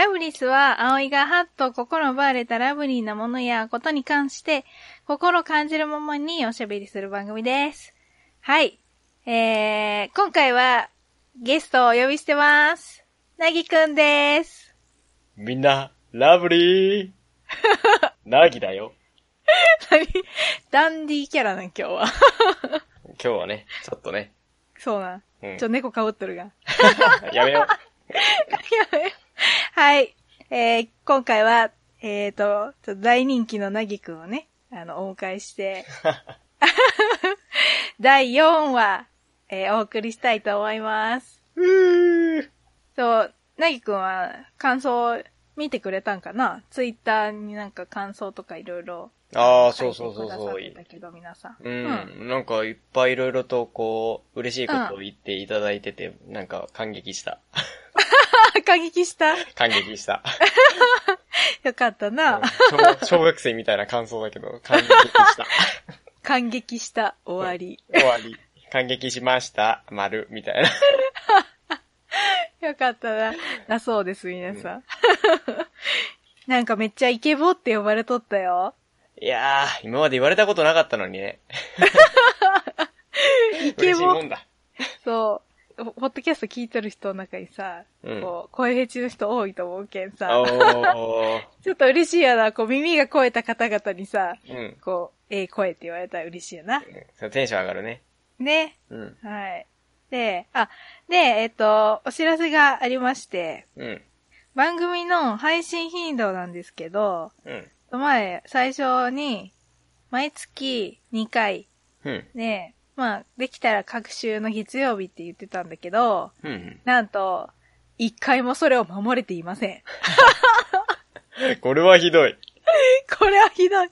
な、ラブリスは、葵がハッと心奪われたラブリーなものやことに関して、心感じるままにおしゃべりする番組です。はい。えー、今回は、ゲストをお呼びしてます。なぎくんです。みんな、ラブリー。なぎだよ。何？ダンディーキャラな、今日は。今日はね、ちょっとね。そうな。うん、ちょ、猫かぶっとるが。やめよう。やめよう。はい。えー、今回は、えっ、ー、と、大人気のなぎくんをね、あの、お迎えして、第4話、えー、お送りしたいと思います。うーそう、なぎくんは感想見てくれたんかな？ツイッターになんか感想とかいろいろ。ああ、そうそうそうそう。だけど、皆さん。うん。うん、なんかいっぱいいろいろとこう、嬉しいことを言っていただいてて、うん、なんか感激した。感激した感激した。よかったな、うん小。小学生みたいな感想だけど、感激した。感激した、終わり。終わり。感激しました、丸、みたいな。よかったな。だそうです、皆さん。うん、なんかめっちゃイケボって呼ばれとったよ。いやー、今まで言われたことなかったのにね。イケボ。そう。ポッドキャスト聞いてる人の中にさ、うん、こう、声フェチの人多いと思うけんさ。ちょっと嬉しいやな。こう、耳が超えた方々にさ、うん、こう、ええー、声って言われたら嬉しいよな。うん、テンション上がるね。ね。うん。はい。で、あ、で、えっと、お知らせがありまして、うん。番組の配信頻度なんですけど、うん。前、最初に、毎月2回、うん。ね、まあ、できたら各週の月曜日って言ってたんだけど、うん。なんと、一回もそれを守れていません。これはひどい。これはひどい。い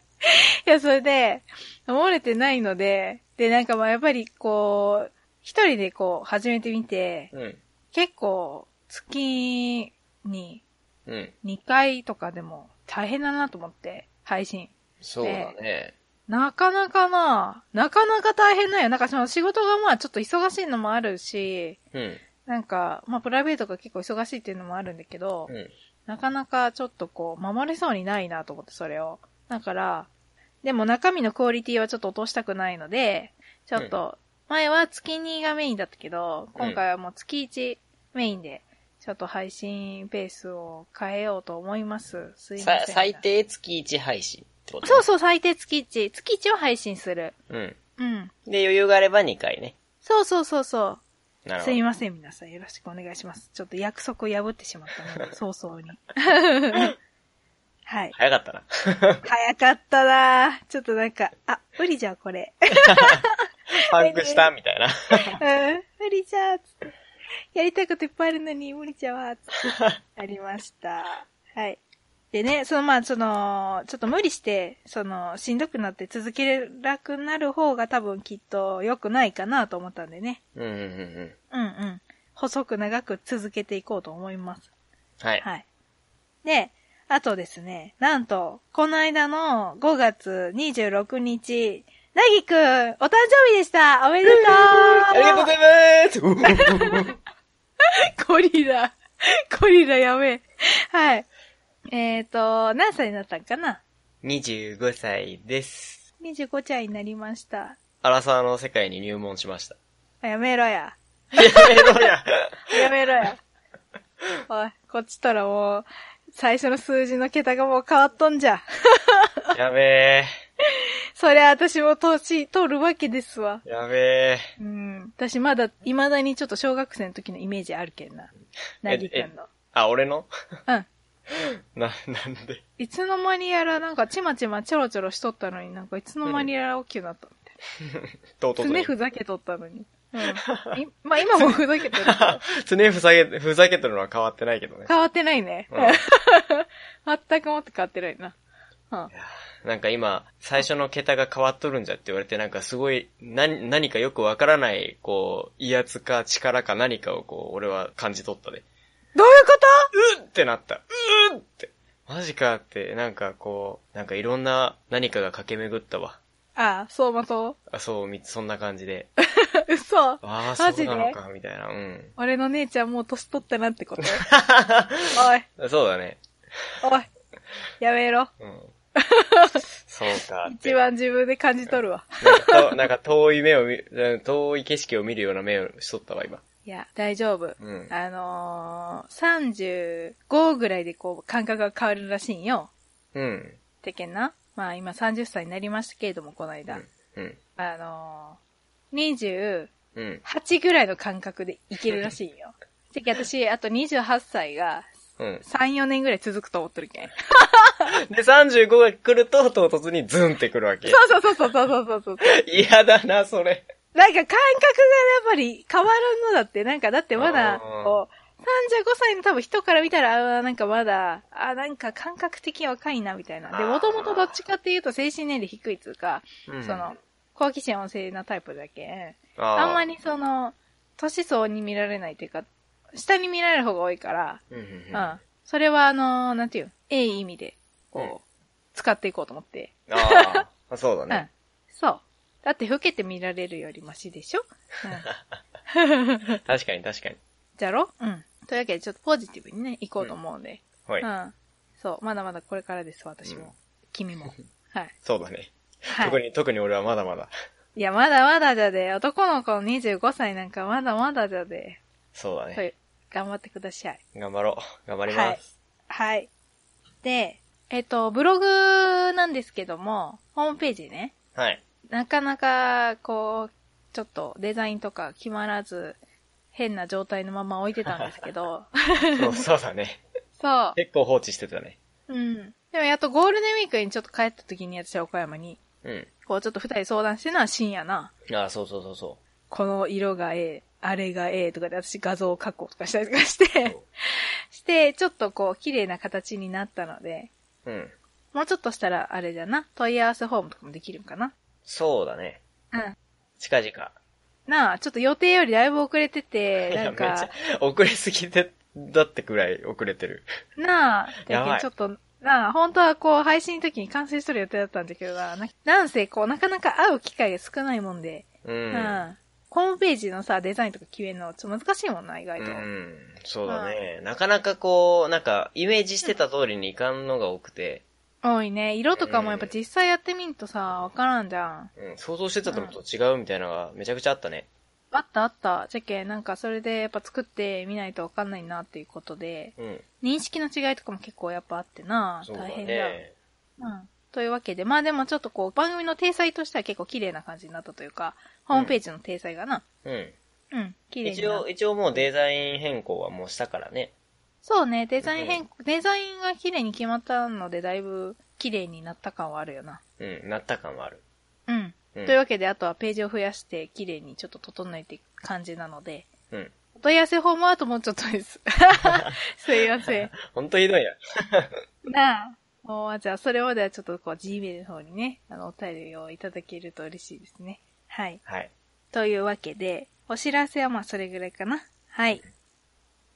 や、それで、守れてないので、で、なんかまあやっぱりこう、一人でこう始めてみて、うん、結構月に2回とかでも大変だなと思って、配信。そうだね。なかなかな、なかなか大変だよ。なんかその仕事がまあちょっと忙しいのもあるし、うん、なんか、まあプライベートが結構忙しいっていうのもあるんだけど、うん、なかなかちょっとこう、守れそうにないなと思って、それを。だから、でも中身のクオリティはちょっと落としたくないので、ちょっと前は月2がメインだったけど、今回はもう月1メインで、ちょっと配信ペースを変えようと思います。すいません。最低月1配信ってこと、ね、そうそう、最低月1。月1を配信する。うん。うん。で、余裕があれば2回ね。そうそうそうそう。なるほど。すいません、皆さん。よろしくお願いします。ちょっと約束を破ってしまったので、早々に。はい。早かったな。早かったなちょっとなんか、あ、無理じゃん、これ。パンクしたみたいな。うん。無理じゃーつって。やりたいこといっぱいあるのに無理じゃわーつって。ありました。はい。でね、そのまあ、その、ちょっと無理して、その、しんどくなって続けなくなる方が多分きっと良くないかなと思ったんでね。うんうんうん。うんうん。細く長く続けていこうと思います。はい。はい。で、あとですね、なんと、この間の5月26日、なぎくん、お誕生日でしたおめでとう ありがとうございます ゴリラ。ゴリラやべえ。はい。えっ、ー、と、何歳になったんかな ?25 歳です。25歳になりました。アラサーの世界に入門しました。やめろや。やめろや。やめろや。おい、こっちとらもう、最初の数字の桁がもう変わっとんじゃ。やべえ。そりゃ私も年取るわけですわ。やべえ。うん。私まだ、未だにちょっと小学生の時のイメージあるけんな。なぎくんの。あ、俺の？うん。な、なんで？いつの間にやらなんかちまちまちょろちょろしとったのになんかいつの間にやら大きくなったみたいな。とうとう常ふざけとったのに。うん。まあ今もふざけてる。常ふざけ、ふざけてるのは変わってないけどね。変わってないね。うん、全くもって変わってないな。うん。なんか今、最初の桁が変わっとるんじゃって言われて、なんかすごい、何、何かよくわからない、こう、威圧か力か何かをこう、俺は感じ取ったで。どういうこと？うってなった。うーって。マジかって、なんかこう、なんかいろんな何かが駆け巡ったわ。ああ、そうまそうあ、そう、そんな感じで。嘘ああ、そうなのか、みたいな。うん。俺の姉ちゃんもう年取ったなってこと？おい。そうだね。おい。やめろ。うん。そうか。一番自分で感じ取るわ。なんかなんか遠い目を見、遠い景色を見るような目をしとったわ、今。いや、大丈夫。うん、あのー、35ぐらいでこう、感覚が変わるらしいんよ。うん。てけんな。まあ今30歳になりましたけれども、この間。うん。うん、あのー、28ぐらいの感覚でいけるらしいんよ。てけ私、あと28歳がうん。3、4年ぐらい続くと思ってるけん。で、35が来ると、唐突にズンってくるわけ。そうそうそうそうそうそうそう。嫌だな、それ。なんか感覚がやっぱり変わるのだって、なんかだってまだ、こう、35歳の多分人から見たら、あなんかまだ、あなんか感覚的若いな、みたいな。で、もともとどっちかっていうと精神年齢低いっつうか、うん、その、好奇心旺盛なタイプだけあんまりその、年相に見られないっていうか、下に見られる方が多いから、うん、うん、それはあのー、なんていう、ええ意味で、こう、うん、使っていこうと思って。ああ、そうだね。うん。そう。だって老けて見られるよりマシでしょ？うん、確かに確かに。じゃろ？うん。というわけでちょっとポジティブにね、行こうと思うんで。うん、はい。うん。そう、まだまだこれからです、私も。君も。はい。そうだね。はい、特に、特に俺はまだまだ。いや、まだまだじゃで、男の子の25歳なんかまだまだじゃで。そうだね。頑張ってください。頑張ろう。頑張ります。はい。はい。で、えっと、ブログなんですけども、ホームページね。はい。なかなか、こう、ちょっとデザインとか決まらず、変な状態のまま置いてたんですけど。そうそうだね。そう。結構放置してたね。うん。でもやっとゴールデンウィークにちょっと帰った時に私は岡山に。うん。こうちょっと二人相談してるのは深夜な。ああ、そうそうそうそう。この色がええ、あれがええとかで私画像を加工とかしたりとかしてして、ちょっとこう綺麗な形になったので、うん。もうちょっとしたらあれじゃな、問い合わせフォームとかもできるんかな？そうだね。うん。近々。なあ、ちょっと予定よりだいぶ遅れてて、なんか。めっちゃ遅れすぎて、だってくらい遅れてる。なあ、だけどちょっと、なあ、本当はこう配信の時に完成しとる予定だったんだけどな、なんせこうなかなか会う機会が少ないもんで、うん。なあホームページのさ、デザインとか決めるのちょっと難しいもんな、意外と。うん。そうだね。なかなかこう、なんか、イメージしてた通りにいかんのが多くて。多いね。色とかもやっぱ実際やってみんとさ、わからんじゃん。うん。想像してたのと違うみたいなのがめちゃくちゃあったね。あったあった。じゃけなんかそれでやっぱ作ってみないとわかんないなっていうことで、うん、認識の違いとかも結構やっぱあってな、大変だ。うん。というわけで、まあでもちょっとこう、番組の体裁としては結構綺麗な感じになったというか、ホームページの体裁がな。うん。うん、綺麗に一応、一応もうデザイン変更はもうしたからね。そうね、デザイン変更、デザインが綺麗に決まったので、だいぶ綺麗になった感はあるよな。うん、なった感はある。うん。うん、というわけで、あとはページを増やして綺麗にちょっと整えていく感じなので、うん。お問い合わせフォームはあともうちょっとです。すいません。ほんとひどいや。なあ。もう、じゃあ、それまではちょっとこう、Gmail の方にね、あの、お便りをいただけると嬉しいですね。はい。はい。というわけで、お知らせはまあ、それぐらいかな。はい。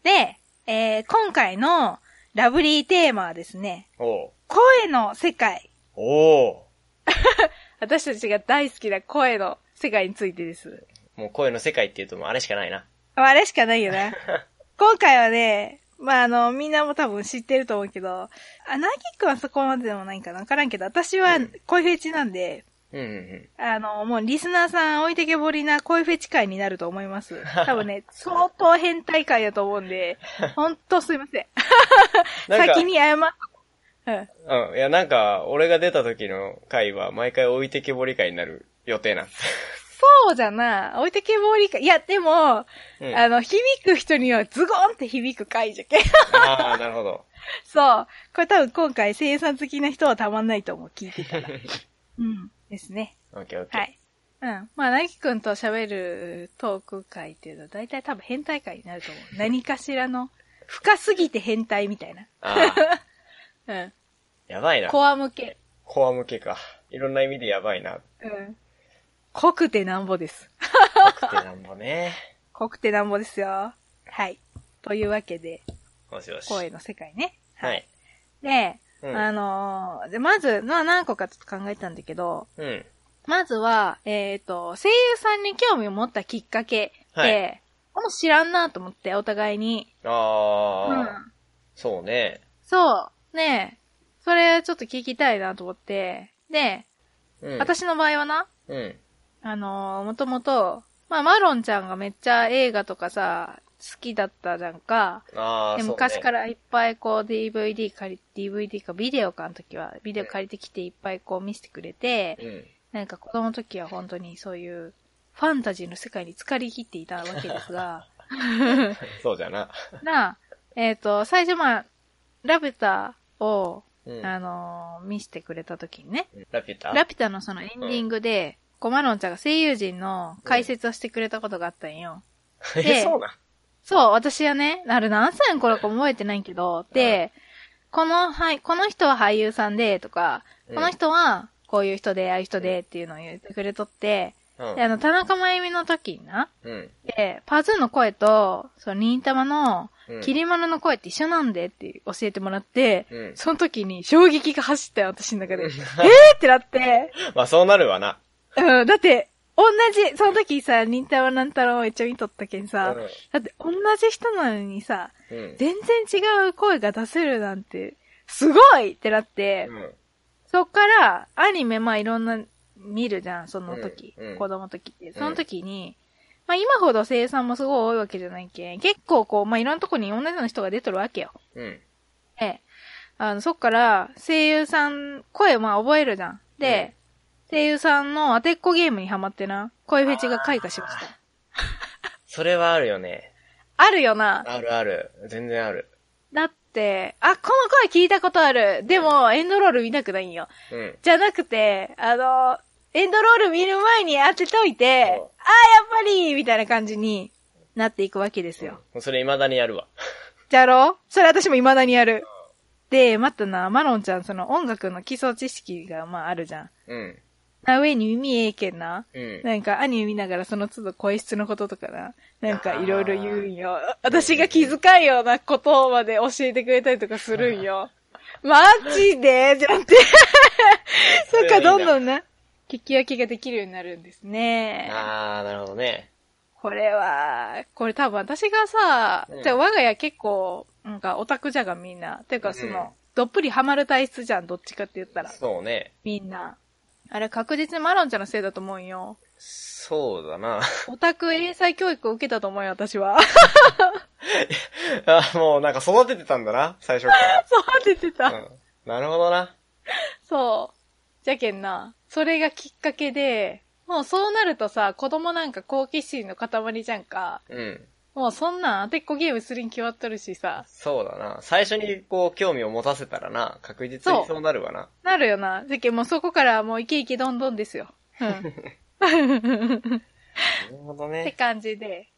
で、えー、今回のラブリーテーマはですね、お声の世界。お 私たちが大好きな声の世界についてです。もう声の世界って言うともうあれしかないな。あれしかないよね。今回はね、まあ、あの、みんなも多分知ってると思うけど、あ、ナギくんはそこまででもないかなわからんけど、私は恋フェチなんで、うんうんうん、あの、もうリスナーさん置いてけぼりな恋フェチ会になると思います。多分ね、相当変態会だと思うんで、ほんとすいません。先に謝っうん。うん。いや、なんか、俺が出た時の回は、毎回置いてけぼり会になる予定なんそうじゃな。置いてけぼりか。いや、でも、うん、あの、響く人にはズゴンって響く回じゃけ。ああ、なるほど。そう。これ多分今回生産好きな人はたまんないと思う、聞いてたら。うん。ですね。オッケーオッケー。はい。うん。まあ、なぎくんと喋るトーク会っていうのは大体多分変態会になると思う。何かしらの、深すぎて変態みたいな。ああ。うん。やばいな。コア向け。コア向けか。いろんな意味でやばいな。うん。濃くてなんぼです。濃くてなんぼね。濃くてなんぼですよ。はい。というわけで、もしもし。声の世界ね。はい。で、うん、あのー、で、まず、まあ何個かちょっと考えたんだけど、うん。まずは、えっ、ー、と、声優さんに興味を持ったきっかけで、はい、もう知らんなと思って、お互いに。ああ、うん。そうね。そう。ねそれちょっと聞きたいなと思って。で、うん、私の場合はな、うん。あのー、もともと、まあ、マロンちゃんがめっちゃ映画とかさ、好きだったじゃんか。ああ、で、昔からいっぱいこう DVD 借り、DVD かビデオかの時は、ビデオ借りてきていっぱいこう見せてくれて、うん、なんか子供の時は本当にそういうファンタジーの世界に浸かりきっていたわけですが。そうじゃな。なえっ、ー、と、最初まあ、ラピュタを、うん、あのー、見せてくれた時にね。ラピュタ？ラピュタのそのエンディングで、うん、コマロンちゃんが声優陣の解説をしてくれたことがあったんよ。うん、え、そうなそう、私はね、あれ何歳の頃か覚えてないけど、で、この、はい、この人は俳優さんで、とか、この人はこういう人で、ああいう人でっていうのを言ってくれとって、うん、で、あの、田中真由美の時にな、うん、で、パズーの声と、その、忍たまの、キリマルの声って一緒なんでって教えてもらって、うん、その時に衝撃が走ったよ、私の中で。えーってなって。まあそうなるわな。うん、だって、同じ、その時さ、忍たまなんたらをめっちゃ見とったけんさ、うん、だって同じ人なのにさ、うん、全然違う声が出せるなんて、すごいってなって、うん、そっから、アニメまあいろんな見るじゃん、その時。うんうん、子供の時って。その時に、まあ今ほど声優さんもすごい多いわけじゃないけん。結構こう、まあいろんなとこに同じような人が出とるわけよ。うん。えあの、そっから声優さん、声まあ覚えるじゃん。で、うん、声優さんの当てっこゲームにハマってな、声フェチが開花しました。それはあるよね。あるよな。あるある。全然ある。だっ、あ、この声聞いたことある。でも、エンドロール見たくないんよ。うん。じゃなくて、あの、エンドロール見る前に当てといて、ああ、やっぱりみたいな感じになっていくわけですよ。うん、それ未だにやるわ。じゃろ？それ私も未だにやる。で、またな、マロンちゃん、その音楽の基礎知識が、まああるじゃん。うん。な上に耳ええけんな。うん。なんかアニメ見ながらその都度声質のこととかな。なんかいろいろ言うんよ。私が気遣いようなことまで教えてくれたりとかするんよ。マジでじゃって。そっか、どんどんな、聞き分けができるようになるんですね。あー、なるほどね。これは、これ多分私がさ、うん、じゃあ我が家結構、なんかオタクじゃがみんな。てかその、うん、どっぷりハマる体質じゃん、どっちかって言ったら。そうね。みんな。あれ確実にマロンちゃんのせいだと思うよ。そうだな。オタク英才教育を受けたと思うよ、私は。あ、もうなんか育ててたんだな、最初から。育ててた。うん。なるほどな。そう。じゃけんな。それがきっかけで、もうそうなるとさ、子供なんか好奇心の塊じゃんか。うん。もうそんなん当てっこゲームするに決まっとるしさ。そうだな。最初にこう興味を持たせたらな、確実にそうなるわな。なるよな。じゃけもうそこからもうイケイケどんどんですよ。うん。なるほどね。って感じで、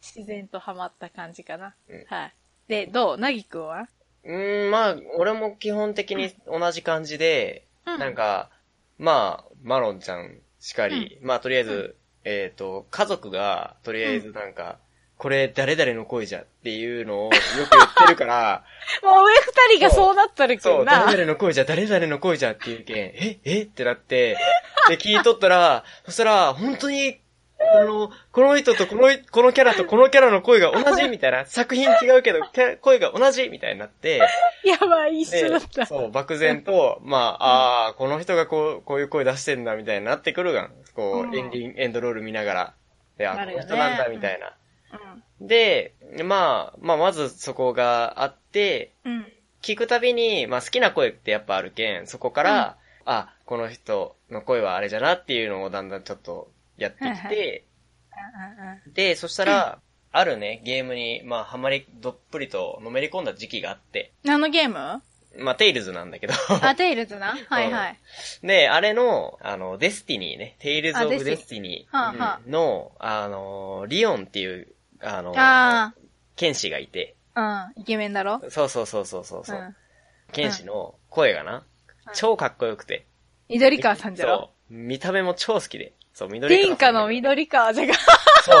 自然とハマった感じかな。うん、はい。で、どう？なぎくんは？うーん、まあ、俺も基本的に同じ感じで、うん、なんか、まあ、マロンちゃんしかり、うん、まあ、とりあえず、えっ、ー、と、家族が、とりあえずなんか、これ誰々の声じゃっていうのをよく言ってるから、もう上二人がそうなったるけどな。そう、誰々の声じゃ、誰々の声じゃっていうけん、ええってなって、で、聞いとったら、そしたら、本当に、この、この人とこの、このキャラとこのキャラの声が同じみたいな、作品違うけど、声が同じみたいになって、やばい、一緒だった。そう、漠然と、まあ、ああ、この人がこう、こういう声出してんだみたいになってくるがん。こう、エンディング、エンドロール見ながら。で、あ、この人なんだみたいな。で、まあ、まあ、まずそこがあって、うん、聞くたびに、まあ、好きな声ってやっぱあるけん、そこから、うん、あ、この人の声はあれじゃなっていうのをだんだんちょっとやってきて、で、そしたら、あるね、ゲームに、まあ、はまり、どっぷりとのめり込んだ時期があって。何のゲーム？まあ、テイルズなんだけど。あ、テイルズな？はいはい。で、あれの、あの、デスティニーね、テイルズ・オブ・デスティニーの、あの、リオンっていうあの、あ剣士がいて。うん、イケメンだろ？そうそうそうそうそう。うん、剣士の声がな、うん、超かっこよくて。緑川さんじゃろ？そう。見た目も超好きで。そう、緑川。天下の緑川じゃが。そ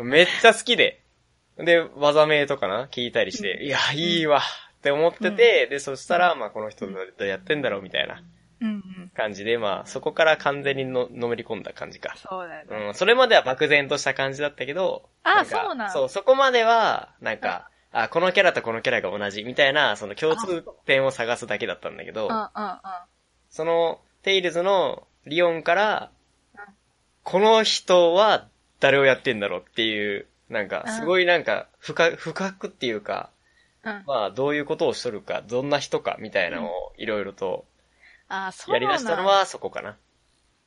う。めっちゃ好きで。で、技名とかな、聞いたりして、いや、いいわって思ってて、で、そしたら、まあ、この人とやってんだろうみたいな感じで、まあ、そこから完全にの、のめり込んだ感じか。そうだよね。うん、それまでは漠然とした感じだったけど、あ、そうなんそう、そこまでは、なんか、あ、このキャラとこのキャラが同じ、みたいな、その共通点を探すだけだったんだけど、その、テイルズのリオンから、この人は誰をやってんだろうっていう、なんか、すごいなんか、深、深くっていうか、まあ、どういうことをしとるか、どんな人か、みたいなのをいろいろと、あそうやり出したのはそこかな。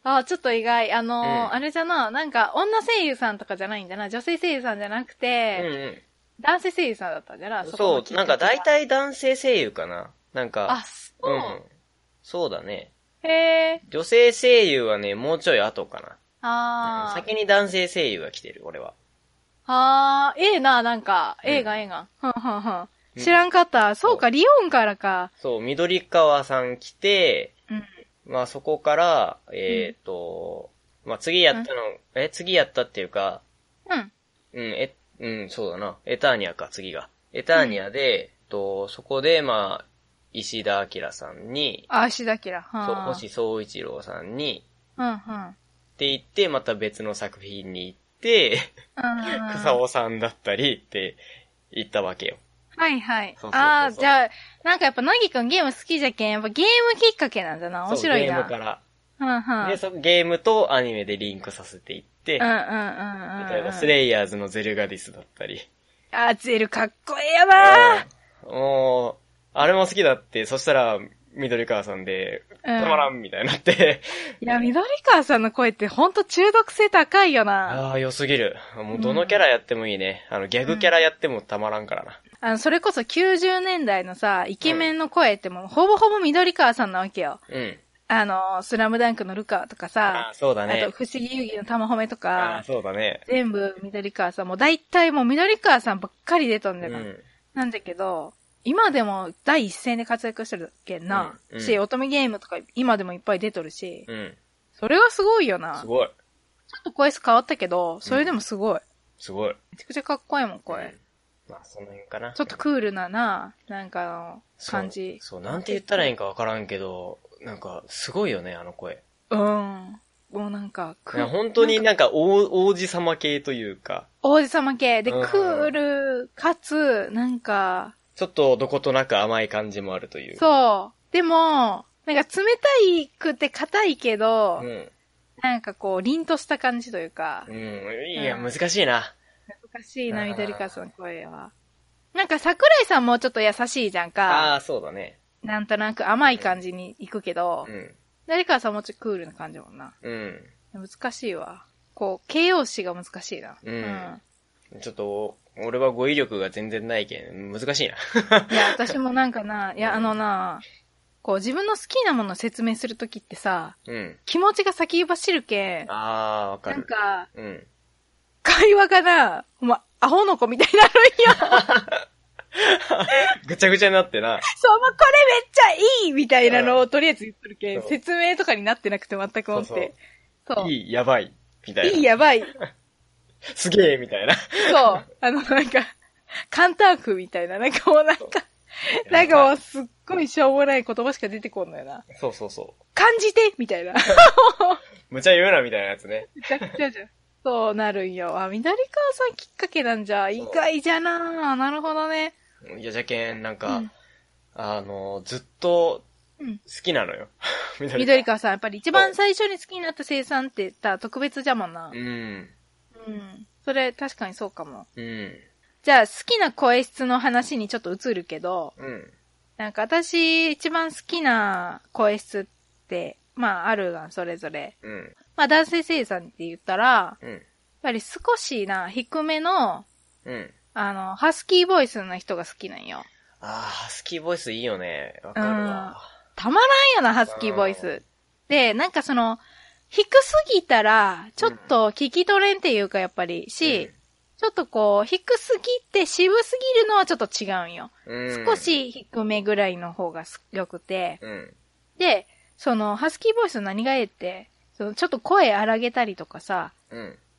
あちょっと意外。あのーうん、あれじゃな、なんか、女声優さんとかじゃないんだな。女性声優さんじゃなくて、うんうん、男性声優さんだったんじゃなそう、なんか大体男性声優かな。なんか、あ、そう。うん。そうだね。へえ。女性声優はね、もうちょい後かな。ああ、先に男性声優が来てる、俺は。ああ、ええな、なんか、映画、映画。ふんふんふん。知らんかった。そうか、リオンからか。そう、緑川さん来て、うん、まあそこから、えっ、ー、と、まあ次やったの、うん、え、次やったっていうか、うん。うん、え、うん、そうだな。エターニアか、次が。エターニアで、えっと、そこで、まあ、石田明さんに、あ、石田明。はそう、星総一郎さんに、うんうん。って言って、また別の作品に行って、草尾さんだったりって言ったわけよ。はいはい。そうそうそうああ、じゃあ、なんかやっぱ、なぎくんゲーム好きじゃけん、やっぱゲームきっかけなんだな。面白いな。ゲームから。うんうん。で、そゲームとアニメでリンクさせていって、うんうんうんうん。例えば、スレイヤーズのゼルガディスだったり。あー、ゼルかっこええやなー。もう、あれも好きだって、そしたら、緑川さんで、たまらんみたいになって、いや、緑川さんの声ってほんと中毒性高いよな。ああ、良すぎる。もうどのキャラやってもいいね。あの、ギャグキャラやってもたまらんからな。あの、それこそ90年代のさ、イケメンの声ってもう、ほぼほぼ緑川さんなわけよ。うん。あの、スラムダンクのルカとかさ、あそうだね。あと、不思議遊戯の玉褒めとか、あそうだね。全部緑川さん、もう大体もう緑川さんばっかり出とんだよ、うん、なんだけど、今でも第一線で活躍してるけんな、うんうん、し、乙女ゲームとか今でもいっぱい出とるし、うん、それはすごいよな。すごい。ちょっと声質変わったけど、それでもすごい。すごい。めちゃくちゃかっこいいもん、声。まあ、その辺かな。ちょっとクールなな、なんかの感じ。そう、そうなんて言ったらいいんかわからんけど、なんか、すごいよね、あの声。うん。もうなんか、いや、本当になんか王、王子様系というか。王子様系。で、クール、かつ、なんか、ちょっとどことなく甘い感じもあるという。そう。でも、なんか冷たいくて硬いけど、うん、なんかこう、凛とした感じというか。うん。いや、難しいな。難しいな、緑川さんの声は。なんか桜井さんもちょっと優しいじゃんか。ああ、そうだね。なんとなく甘い感じに行くけど、うん。誰かさんもちょっとクールな感じもんな。うん。難しいわ。こう、形容詞が難しいな。うん。うん、ちょっと、俺は語彙力が全然ないけん、難しいな。いや、私もなんかな、いや、あのな、こう自分の好きなものを説明するときってさ、うん、気持ちが先走るけん。ああ、わかる。なんか、うん、会話がな、ま、アホの子みたいになるんよ。ぐちゃぐちゃになってな。そう、まあ、これめっちゃいいみたいなのをとりあえず言っとるけん、説明とかになってなくて全く思って。そういい、やばい、みたいな。いい、やばい。すげえ、みたいな。そう。あの、なんか、カンタークみたいな、なんかもうなんか、なんかもうすっごいしょうもない言葉しか出てこんのよな。そうそうそう。感じてみたいな。むちゃ言うな、みたいなやつね。むちゃくちゃじゃん。そうなるんよ。あ、緑川さんきっかけなんじゃ。意外じゃななるほどね。いや、じゃけん、なんか、うん、あの、ずっと、好きなのよ。うん、緑川さん、やっぱり一番最初に好きになった生産って言ったら特別じゃもんな。うん。うん。それ、確かにそうかも。うん。じゃあ、好きな声質の話にちょっと移るけど、うん。なんか私、一番好きな声質って、まあ、あるが、それぞれ。うん。まあ、男性生産って言ったら、うん。やっぱり少しな、低めの、うん。あの、ハスキーボイスの人が好きなんよ。ああ、ハスキーボイスいいよね。わかるわ。たまらんよな、ハスキーボイス。で、なんかその、低すぎたら、ちょっと聞き取れんっていうか、やっぱり、し、うん、ちょっとこう、低すぎて渋すぎるのはちょっと違うんよ。うん、少し低めぐらいの方が良くて、うん、で、その、ハスキーボイスの何がえって、そのちょっと声荒げたりとかさ、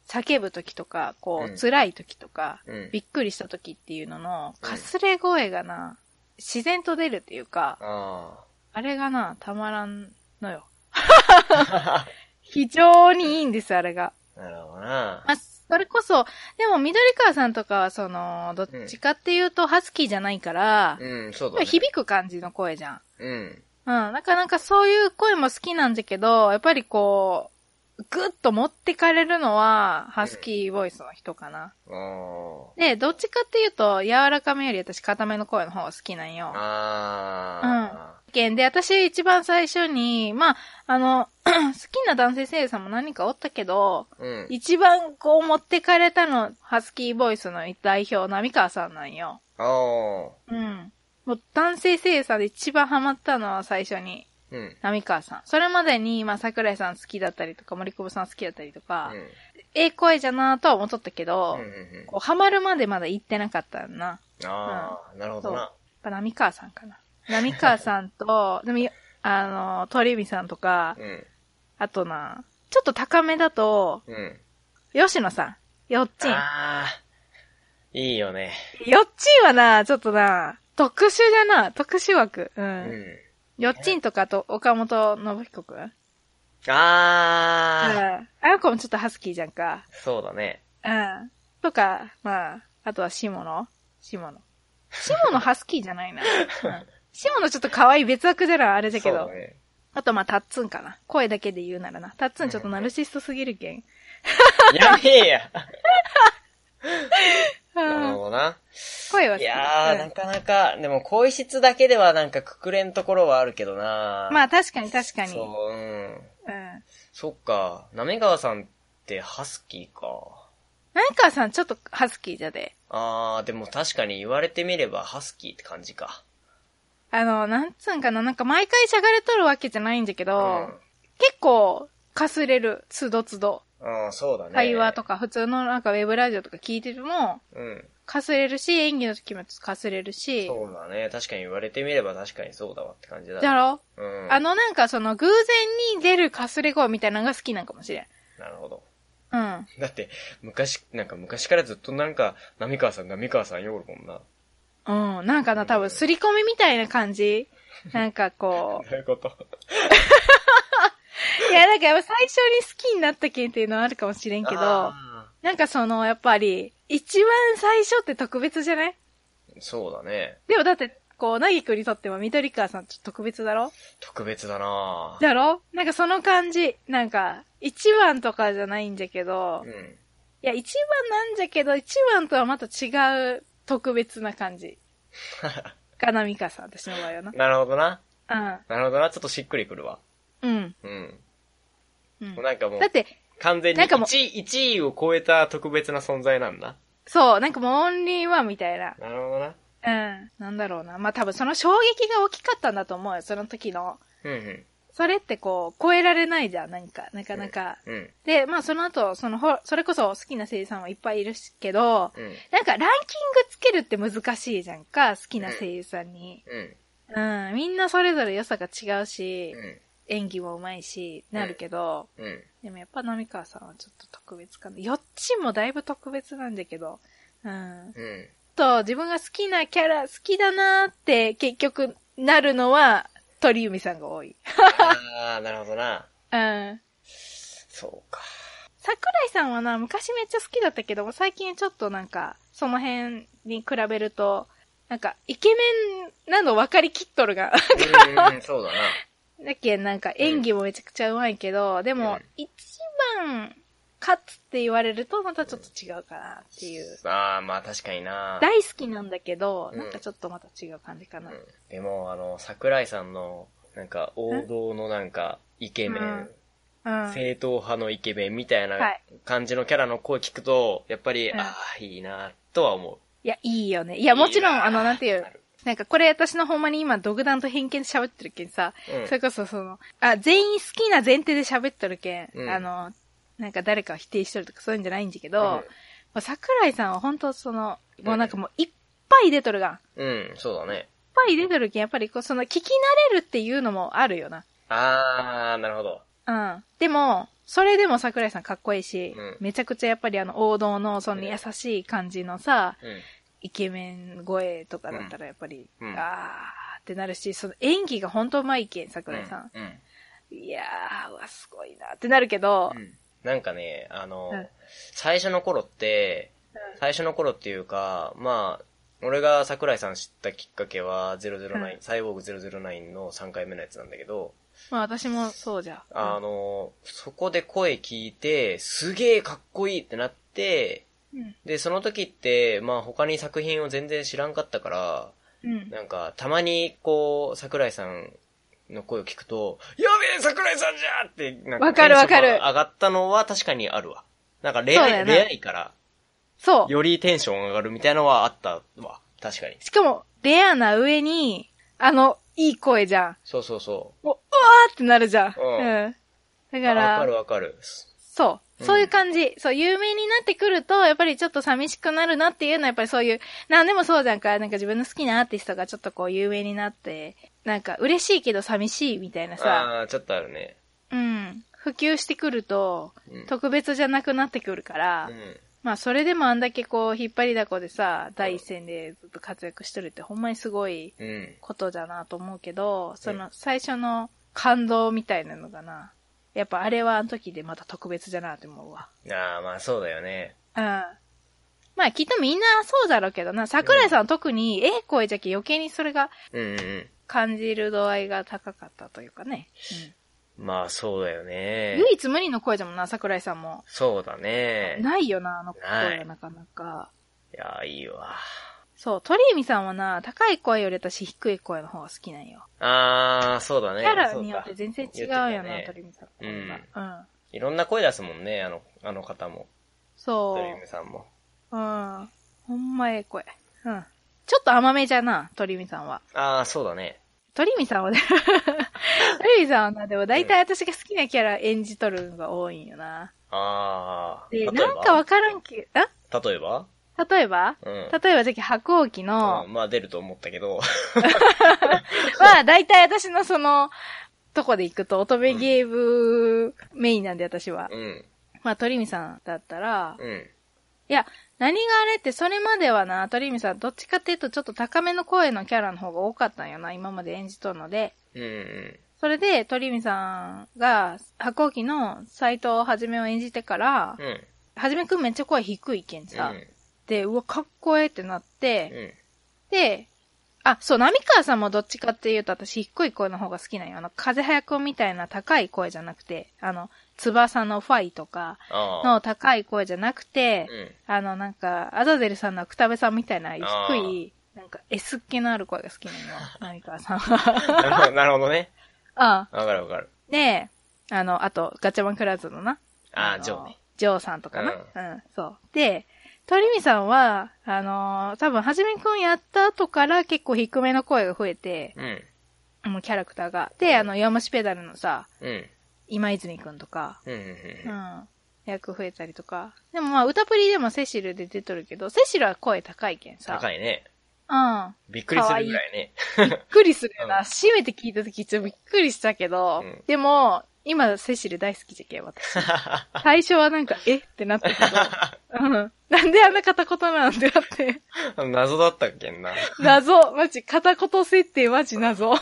叫ぶ時とか、こう、辛い時とか、びっくりした時っていうのの、かすれ声がな、自然と出るっていうか、ああれがな、たまらんのよ。非常にいいんです、あれが。なるほどな。まあ、それこそ、でも、緑川さんとかは、その、どっちかっていうと、ハスキーじゃないから、うん、そうだ、ね、響く感じの声じゃん。うん。うん、なかなかそういう声も好きなんだけど、やっぱりこう、ぐっと持ってかれるのは、ハスキーボイスの人かな。うん、で、どっちかっていうと、柔らかめより私、固めの声の方が好きなんよ。うん。件で、私一番最初に、まあ、あの、好きな男性声優さんも何かおったけど、うん、一番こう持ってかれたの、ハスキーボイスの代表、波川さんなんよ。うん。もう男性声優さんで一番ハマったのは最初に、うん、波川さん。それまでに、まあ、桜井さん好きだったりとか、森久保さん好きだったりとか、うん、ええ声じゃなとは思っとったけど、うんうんうん、こうハマるまでまだ行ってなかったんな。ああ、うん、なるほどな。やっぱ波川さんかな。波川さんと、でも、あの、鳥海さんとか、うん、あとな、ちょっと高めだと、うん、吉野さん、よっちん。ああ、いいよね。よっちんはな、ちょっとな、特殊じゃな、特殊枠。うん。うん、よっちんとかと岡本信彦くんああ、うん。あの子もちょっとハスキーじゃんか。そうだね。うん。とか、まあ、あとは下野下野。下野ハスキーじゃないな。うんシモのちょっと可愛い別枠じゃらあれだけど。ね、あとまあ、タッツンかな。声だけで言うならな。タッツンちょっとナルシストすぎるけん。やべえや。なるほどな。声は好き。いやー、なかなか、でも声質だけではなんかくくれんところはあるけどなまあ確かに確かに。そう、うん。うん。そっか、なめ川さんってハスキーか。なめ川さんちょっとハスキーじゃで。あー、でも確かに言われてみればハスキーって感じか。あの、なんつうんかな、なんか毎回しゃがれとるわけじゃないんだけど、うん、結構、かすれる、つどつど。うん、そうだね。会話とか、普通のなんかウェブラジオとか聞いてても、うん。かすれるし、演技の時もかすれるし。そうだね。確かに言われてみれば確かにそうだわって感じだ、ね。だろ？うん。あのなんかその偶然に出るかすれ声みたいなのが好きなんかもしれん。なるほど。うん。だって、昔、なんか昔からずっとなんか、波川さん、波川さんよるもんな。うん。なんかな、多分、すり込みみたいな感じなんかこう。どういうこと？いや、なんかやっぱ最初に好きになった件っていうのはあるかもしれんけど、なんかその、やっぱり、一番最初って特別じゃない？そうだね。でもだって、こう、なぎくにとっては緑川さんちょっと特別だろ？特別だなだろ？なんかその感じ。なんか、一番とかじゃないんじゃけど、うん。いや、一番なんじゃけど、一番とはまた違う特別な感じ。かなみかさん、私の場合はな。なるほどな。うん。なるほどな。ちょっとしっくりくるわ。うん。うん。うん。なんかもう、だって、完全に1位、1位を超えた特別な存在なんだ。そう、なんかもうオンリーワンみたいな。なるほどな。うん。なんだろうな。まあ多分その衝撃が大きかったんだと思うよ、その時の。うんうん。それってこう、超えられないじゃん、なんか、なかなか。うん。で、まあその後、その、ほ、それこそ好きな声優さんはいっぱいいるしけど、うん。なんかランキングつけるって難しいじゃんか、好きな声優さんに。うん。うん。みんなそれぞれ良さが違うし、うん。演技も上手いし、なるけど、うん。でもやっぱ波川さんはちょっと特別かな。よっちもだいぶ特別なんだけど、うん。うん。と、自分が好きなキャラ好きだなーって結局なるのは、鳥海さんが多い。ああ、なるほどな。うん。そうか。桜井さんはな、昔めっちゃ好きだったけど、最近ちょっとなんか、その辺に比べると、なんか、イケメンなの分かりきっとるが。うん、そうだな。だっけ、なんか演技もめちゃくちゃ上手いけど、でも、一番勝つって言われるとまたちょっと違うかなっていう。ああ、まあ確かにな。大好きなんだけど、なんかちょっとまた違う感じかな。うん、でも、あの、桜井さんの、なんか王道のなんか、イケメン、うん、正統派のイケメンみたいな感じのキャラの声聞くと、やっぱり、うん、ああ、いいな、とは思う。いや、いいよね。いや、もちろん、あの、なんていう、なんかこれ私のほんまに今独断と偏見で喋ってるけんさ、うん、それこそその、あ、全員好きな前提で喋ってるけん、うん、あの、なんか誰かを否定しとるとかそういうんじゃないんだけど、うん、桜井さんは本当その、もうなんかもういっぱい出とるがん。うん、そうだね。いっぱい出とるけん、やっぱりこう、その、聞き慣れるっていうのもあるよな。あー、なるほど。うん。でも、それでも桜井さんかっこいいし、うん、めちゃくちゃやっぱりあの王道のその優しい感じのさ、うん、イケメン声とかだったらやっぱり、うん、あーってなるし、その演技が本当うまいけん、桜井さん。うん。いやー、うわ、すごいなってなるけど、うん、なんかね、あの、うん、最初の頃って、最初の頃っていうか、まあ、俺が桜井さん知ったきっかけは009、うん、サイボーグ009の3回目のやつなんだけど、まあ私もそうじゃ。あの、そこで声聞いて、すげえかっこいいってなって、うん、で、その時って、まあ他に作品を全然知らんかったから、うん、なんか、たまにこう、桜井さんの声を聞くと、やべえ桜井さんじゃって、なんか、わかるわかる。上がったのは確かにあるわ。なんかレアい、レアいから、そう。よりテンション上がるみたいなのはあったわ。確かに。しかも、レアな上に、あの、いい声じゃん。そうそうそう。うわーってなるじゃん。うん。うん、だから。わかるわかる。そう。そういう感じ、うん。そう、有名になってくると、やっぱりちょっと寂しくなるなっていうのは、やっぱりそういう、なんでもそうじゃんか、なんか自分の好きなアーティストがちょっとこう有名になって、なんか嬉しいけど寂しいみたいなさ。ああ、ちょっとあるね。うん。普及してくると、特別じゃなくなってくるから、うん、まあそれでもあんだけこう引っ張りだこでさ、第一線でずっと活躍してるってほんまにすごいことだなと思うけど、うん、その最初の感動みたいなのがな、やっぱあれはあの時でまた特別じゃなって思うわ。ああ、まあそうだよね。うん。まあきっとみんなそうだろうけどな、桜井さんは特にええ声じゃけ余計にそれが感じる度合いが高かったというかね。うんまあそうだよね。唯一無二の声じゃもんな、桜井さんも。そうだね。ないよな、あの声はなかなか。いや、いいわ。そう、鳥海さんはな、高い声より私低い声の方が好きなんよ。あー、そうだね。キャラによって全然違うよな、ね、鳥海さん。うん。うん。いろんな声出すもんね、あの、あの方も。そう。鳥海さんも。うん。ほんまええ声。うん。ちょっと甘めじゃな、鳥海さんは。あー、そうだね。鳥海さんはね 鳥海さんはな、でも大体私が好きなキャラ演じとるのが多いんよな。ああ。で、なんかわからんけど、例えば？例えば、うん、例えば、じゃ白鸚記の、うん、まあ出ると思ったけど。まあ、大体私のその、とこで行くと、乙女ゲームメインなんで私は。うん。まあ、鳥海さんだったら、うん。いや、何があれって、それまではな、鳥海さん、どっちかっていうと、ちょっと高めの声のキャラの方が多かったんよな、今まで演じとるので。うん。それで、鳥海さんが、白鸚記の斎藤はじめを演じてから、うん。はじめくんめっちゃ声低いけんさ。うん。で、うわ、かっこええってなって、うん。で、あ、そう、波川さんもどっちかっていうと、私低い声の方が好きなんよ。あの、風早くんみたいな高い声じゃなくて、あの、翼のファイとかの高い声じゃなくて、ああの、なんか、アザゼルさんのくたべさんみたいな低い、なんか S っ気のある声が好きなのよ。何かさんは。なるほどね。ああ。わかるわかる。で、あの、あと、ガチャマンクラズのな。ああ、ジョーね。ジョーさんとかな。うん、うん、そう。で、鳥海さんは、あのー、多分、はじめくんやった後から結構低めの声が増えて、うん。もうキャラクターが。で、あの、弱虫ペダルのさ、うん。今泉くんとか、うん、うん、役増えたりとか。でもまあ、歌プリでもセシルで出とるけど、セシルは声高いけんさ。高いね。うん。びっくりするぐらいね。びっくりするよな。締めて聞いた時ちょっとびっくりしたけど、うん、でも、今、セシル大好きじゃけ、私。最初はなんか、え？ってなったけど、うん。なんであんな片言なんてなって。謎だったっけんな。謎。マジ、片言設定マジ謎。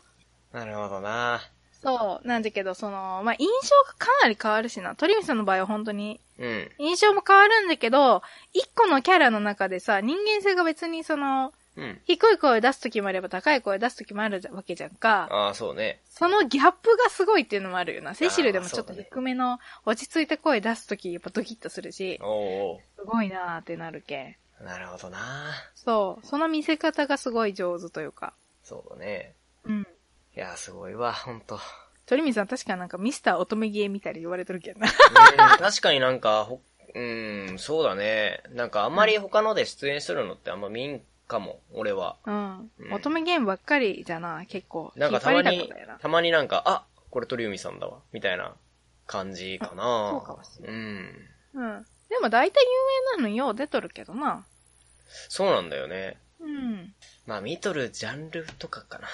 なるほどな。そう。なんだけど、その、まあ、印象がかなり変わるしな。鳥海さんの場合は本当に、うん。印象も変わるんだけど、一個のキャラの中でさ、人間性が別にその、うん、低い声出すときもあれば高い声出すときもあるわけじゃんか。ああ、そうね。そのギャップがすごいっていうのもあるよな。セシルでもちょっと低めの落ち着いた声出すときやっぱドキッとするし。おおすごいなーってなるけん。なるほどなそう。その見せ方がすごい上手というか。そうだね。うん。いや、すごいわ、ほんと。鳥海さん確かなんかミスター乙女ゲーみたいに言われてるけどな。確かになんか、うん、そうだね。なんかあんまり他ので出演するのってあんま見んかも、俺は。うん。うん、乙女ゲームばっかりじゃな、結構。なんかたまに、たまになんか、あ、これ鳥海さんだわ、みたいな感じかな。そうかもしれない。うん。うん。でも大体有名なのよう出とるけどな。そうなんだよね。うん。まあ見とるジャンルとかかな。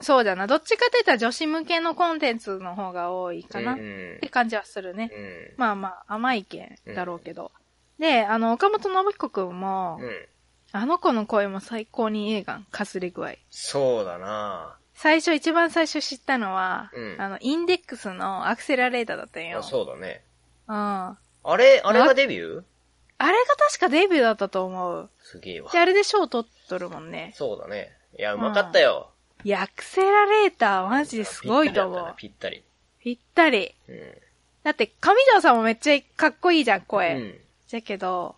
そうだな。どっちかって言ったら女子向けのコンテンツの方が多いかな、って感じはするね。うん、まあまあ、甘い意見だろうけど。うん、で、あの、岡本信彦くんも、うん、あの子の声も最高に映画かすれ具合。そうだな最初、一番最初知ったのは、うん、あの、インデックスのアクセラレーターだったんよ。あ、そうだね。うん。あれ、あれがデビュー？あれが確かデビューだったと思う。すげえわ。で、あれで賞取っとるもんね。そうだね。いや、うまかったよ。うん、いや、アクセラレーターマジですごいと思う。ぴったり。ぴったり。うん。だって、上条さんもめっちゃかっこいいじゃん、声。うん。じゃけど、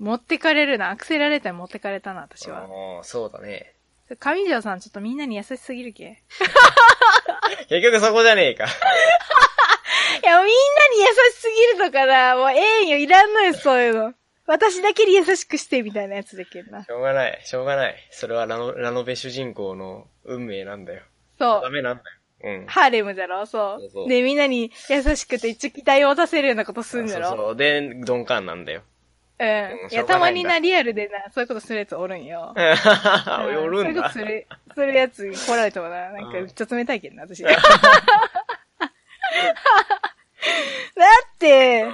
持ってかれるな。アクセラレーターに持ってかれたな、私は。ああ、そうだね。上条さんちょっとみんなに優しすぎるけ。結局そこじゃねえか。いや、みんなに優しすぎるとかな。もうええんよ、いらんのよ、そういうの。私だけに優しくしてみたいなやつだけどな。しょうがない、しょうがない。それはラノラノベ主人公の運命なんだよ。そう。ダメなんだよ。うん。ハーレムだろ？そうそうそうで、みんなに優しくて一応期待を持たせるようなことするんだろ？そうそう。で、鈍感なんだよ。うん。いや、たまにな、リアルでな、そういうことするやつおるんよ。おるんだ。そういうことする、するやつ来られてもな、なんか、ちょっと冷たいけどな、私。だって、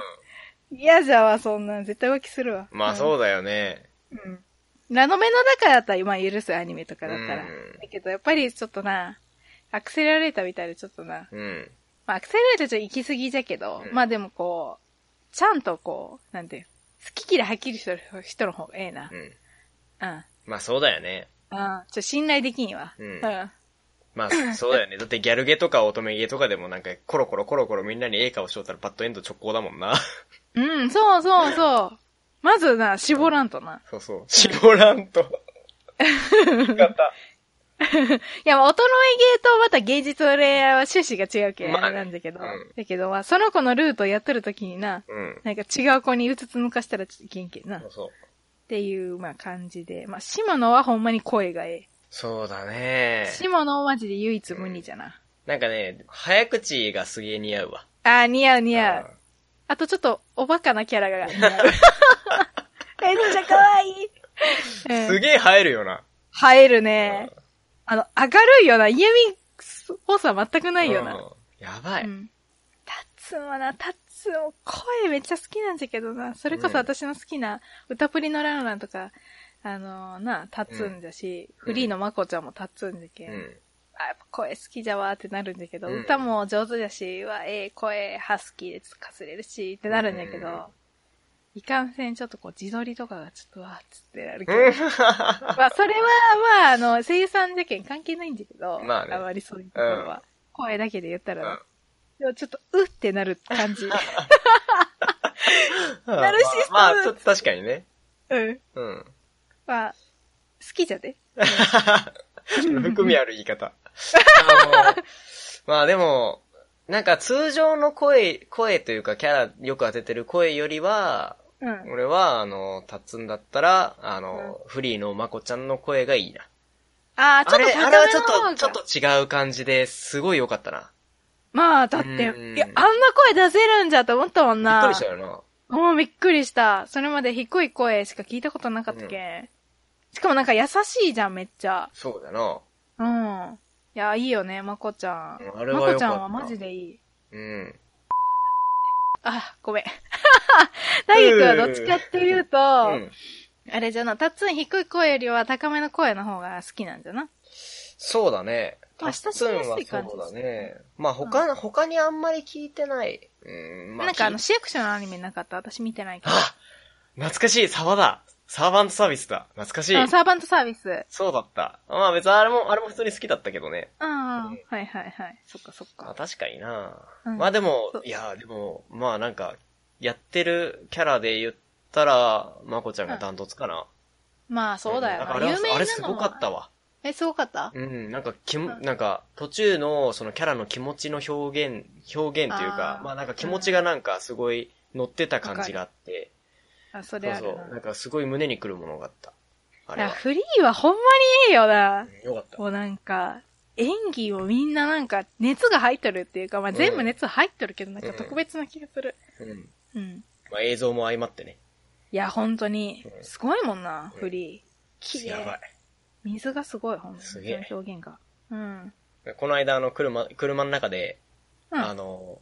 嫌じゃわ、そんなん。絶対浮気するわ。まあ、そうだよね。うん。ラノメの中だったら、まあ、許すアニメとかだったら。だけど、やっぱりちょっとな、アクセラレーターみたいでちょっとな。うん。まあ、アクセラレーターちょっと行き過ぎじゃけど、うん、まあでもこう、ちゃんとこう、なんていう、好き嫌いはっきりしてる人の方がええな。うん。うん。まあそうだよね。うん。ちょっと信頼できんわ。うん。うん。まあ、そうだよね。だってギャルゲとか乙女ゲとかでもなんか、コロコロコロコロみんなにええ顔しとったらパッドエンド直行だもんな。うん、そうそうそう。まずな、絞らんとな。そうそう。絞らんと。よかった。いや、大人芸とまた芸術恋愛は趣旨が違うけ、まあ、なんだけど。うん、だけど、まあ、その子のルートをやっとるときにな、うん、なんか違う子にうつつ抜かしたらちょっといけんけんな。そうそう。っていう、まあ、感じで。まあ、島野はほんまに声がええ。そうだね。島野マジで唯一無二じゃな、うん。なんかね、早口がすげえ似合うわ。ああ、似合う似合う。あとちょっと、おバカなキャラが似合う。めっちゃ可愛い。すげえ映えるよな。映えるね。あの、明るいよな。嫌味っぽさ全くないよな。やばい。うん。タッツンはな、タッツンも声めっちゃ好きなんだけどな。それこそ私の好きな、歌プリのランランとか、あのー、な、タッツンだし、うん、フリーのマコちゃんもタッツンだけ、うん、あ、やっぱ声好きじゃわーってなるんだけど、うん、歌も上手だし、うわ、ええー、声、ハスキーでかすれるし、ってなるんだけど、いかんせんちょっとこう自撮りとかがちょっとわーっつってなるけど。まあそれはまああの、声優さんじゃけん関係ないんだけど、まあね。あまりそういうところは。うん、声だけで言ったら、うん、でもちょっとうってなる感じ。ナルシスト、まあ、まあ、ちょっと確かにね。うん。うん。まあ、好きじゃで。含みある言い方。まあでも、なんか通常の声、声というかキャラよく当ててる声よりは、うん。俺は、あの、タッツンだったら、あの、フリーのまこちゃんの声がいいな。ああ、ちょっとあれはちょっと、ちょっと違う感じですごい良かったな。まあ、だって、いや、あんな声出せるんじゃと思ったもんな。びっくりしたよな。もうびっくりした。それまで低い声しか聞いたことなかったけ、うん、しかもなんか優しいじゃん、めっちゃ。そうだな。うん。いや、いいよね、まこちゃん。あれはまこちゃんはマジでいい。うん。あ、ごめん。大輝くんはどっちかっていうと、うん、あれじゃな、タッツン低い声よりは高めの声の方が好きなんじゃな？そうだね。タッツンはそうだね。まあ他、うん、他にあんまり聞いてない。うん、まあ、なんかあの市役所のアニメなかった？私見てないけど。あ懐かしい、沢だ。サーバントサービスだ。懐かしい。サーバントサービス。そうだった。まあ別にあれも、あれも普通に好きだったけどね。うん、はいはいはい。そっかそっか。あ、確かにな、うん、まあでも、いや、でも、まあなんか、やってるキャラで言ったら、まこちゃんがダントツかな。うん、まあそうだよ、うん、あれ有名あれすごかったわ。え、すごかった？うん、なんか、きも、なんか、途中の、そのキャラの気持ちの表現、表現というか、まあなんか気持ちがなんかすごい乗ってた感じがあって、あ、それあるそうそう。なんかすごい胸にくるものがあった。あれは。フリーはほんまにええよな。よかった。もうなんか、演技をみんななんか熱が入っとるっていうか、まあ全部熱入っとるけど、なんか特別な気がする。うん。うん。まあ映像も相まってね。いや、本当に。すごいもんな、フリー。綺麗。やばい。水がすごい、ほんとに。すげえ。表現が。うん。この間、あの、車、車の中で、うん、あの、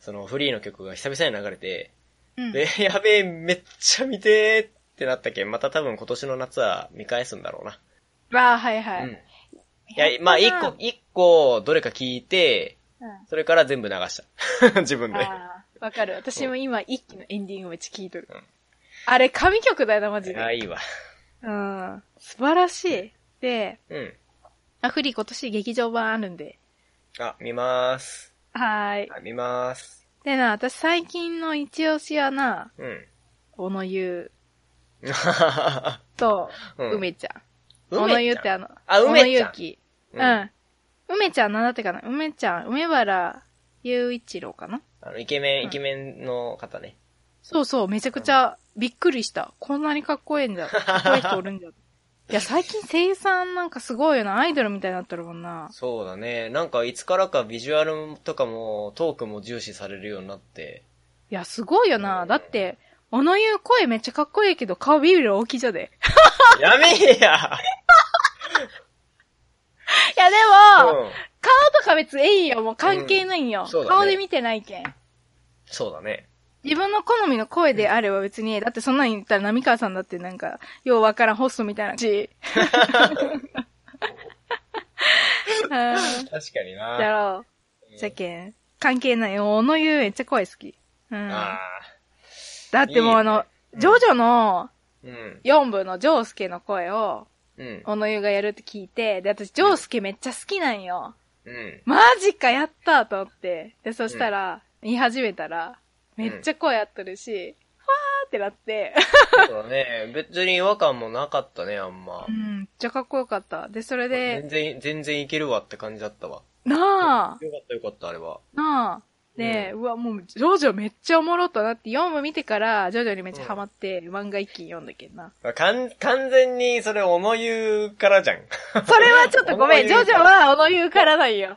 そのフリーの曲が久々に流れて、うん、で、やべえ、めっちゃ見てーってなったけん、また多分今年の夏は見返すんだろうな。ああ、はいはい。うん、いや、まあ、一個、一個、どれか聞いて、うん、それから全部流した。自分で。わかる。私も今、一期のエンディングめっちゃ聞いとる。うん、あれ、神曲だよな、マジで。あ、いいわ。うん。素晴らしい。で、うん。アフリ今年劇場版あるんで。あ、見まーす。はーい。あ、見まーす。でな、私最近の一押しはな、うん。小野優。と、うん、梅ちゃん。小野優ってあの、あ、梅ちゃん。うん。梅ちゃんなんだってかな梅ちゃん、梅原雄一郎かなあの、イケメン、イケメンの方ね。そうそう、めちゃくちゃびっくりした。こんなにかっこいいんだ。かっこいい人おるんだ。いや、最近声優さんなんかすごいよな。アイドルみたいになってるもんな。そうだね。なんかいつからかビジュアルとかもトークも重視されるようになって。いや、すごいよな。だって、小野優声めっちゃかっこいいけど顔ビビる大きいじゃで。やめえや いや、でも、うん、顔とか別にいいよ。もう関係ないんよ。うんね、顔で見てないけん。そうだね。自分の好みの声であれば別に、だってそんなに言ったら波川さんだってなんか、ようわからんホストみたいなし。確かにな。やろう。世間。関係ないよ。小野優めっちゃ声好き。うん。だってもうあの、いいジョジョの、4部のジョースケの声を、うん。小野優がやるって聞いて、で、私、ジョースケめっちゃ好きなんよ。うん。マジか、やったと思って。で、そしたら、言い始めたら、めっちゃ声合ってるし、うん、ファーってなって。そうだね。別に違和感もなかったね、あんま。うん、めっちゃかっこよかった。で、それで。全然、全然いけるわって感じだったわ。なあ。よかったよかった、あれは。なあ。で、うん、うわ、もう、ジョジョめっちゃおもろったなって4部見てから、ジョジョにめっちゃハマって、うん、漫画一気に読んだけんな。かん、完全に、それ、小野優からじゃん。それはちょっとごめん、ジョジョは小野優からないよ。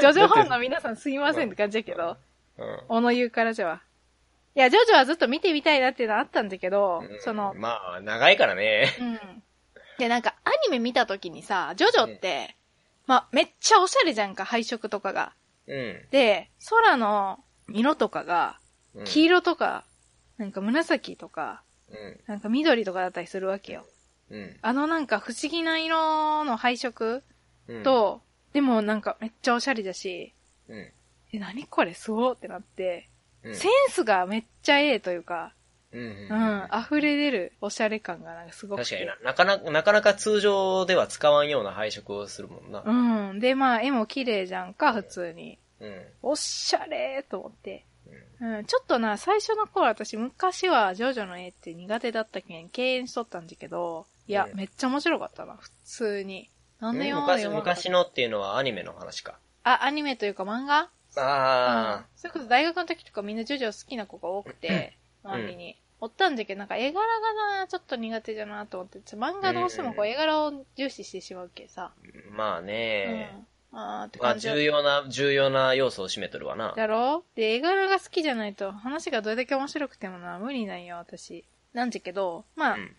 ジョジョ本の皆さんすいませんって感じだけど。うん。小野優からじゃわ。いや、ジョジョはずっと見てみたいなっていうのはあったんだけど、うん、その。まあ、長いからね。うん。で、なんか、アニメ見た時にさ、ジョジョって、うん、まあ、めっちゃおしゃれじゃんか、配色とかが。うん。で、空の色とかが、黄色とか、なんか紫とか、うん、なんか緑とかだったりするわけよ。うん。あのなんか不思議な色の配色と、うん、でもなんかめっちゃおしゃれだし、うん。え、何これすごってなって、うん、センスがめっちゃええというか、うん、うん、溢れ出るおしゃれ感がなんかすごく確かにな。なかなか、なかなか通常では使わんような配色をするもんな。うん。で、まあ、絵も綺麗じゃんか、普通に。うん。おしゃれーと思って。うん、ちょっとな、最初の頃私昔はジョジョの絵って苦手だったけん敬遠しとったんだけど、いや、うん、めっちゃ面白かったな、普通に。なんで読昔、昔のっていうのはアニメの話か。あ、アニメというか漫画？ああ、うん。それこそ大学の時とかみんなジョジョ好きな子が多くて、周りに。おったんじゃけど、なんか絵柄がな、ちょっと苦手じゃなと思って、漫画どうしてもこう絵柄を重視してしまうけさ。まあね、うん、ああって感じ。まあ重要な、重要な要素を占めとるわな。だろ？で、絵柄が好きじゃないと話がどれだけ面白くてもな、無理なんよ、私。なんじゃけど、まあ、うん、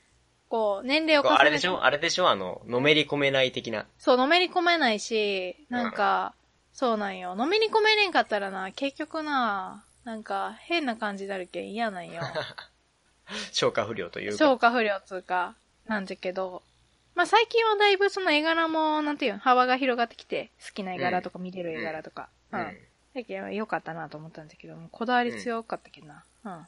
こう、年齢を重ねて。あれでしょ？あれでしょ？あの、のめり込めない的な。そう、のめり込めないし、なんか、うんそうなんよ。飲みに込めれんかったらな、結局な、なんか変な感じになるけん嫌なんよ。消化不良というか。消化不良つうか、なんじゃけど。まあ、最近はだいぶその絵柄も、なんていうの、幅が広がってきて、好きな絵柄とか見れる絵柄とか。うん。うん。だけど、良かったなと思ったんだけど、こだわり強かったけどな。うん。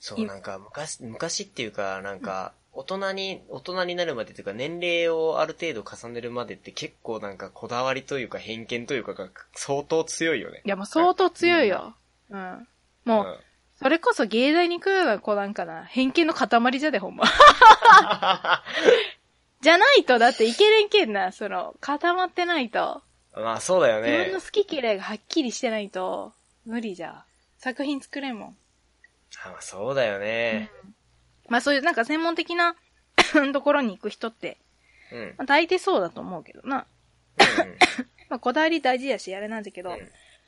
そう、なんか昔、昔っていうか、なんか、大人に、大人になるまでというか、年齢をある程度重ねるまでって結構なんかこだわりというか偏見というかが相当強いよね。いや、もう相当強いよ。うん。もう、うん、それこそ芸大に来るような子なんかな、偏見の塊じゃで、ほんま。じゃないと、だっていけれんけんな、その、固まってないと。まあそうだよね。自分の好き嫌いがはっきりしてないと、無理じゃ。作品作れんもん。あ、そうだよね。うんまあそういうなんか専門的な ところに行く人って、うん。まあ、大抵そうだと思うけどな。うん、まあこだわり大事やし、あれなんだけど、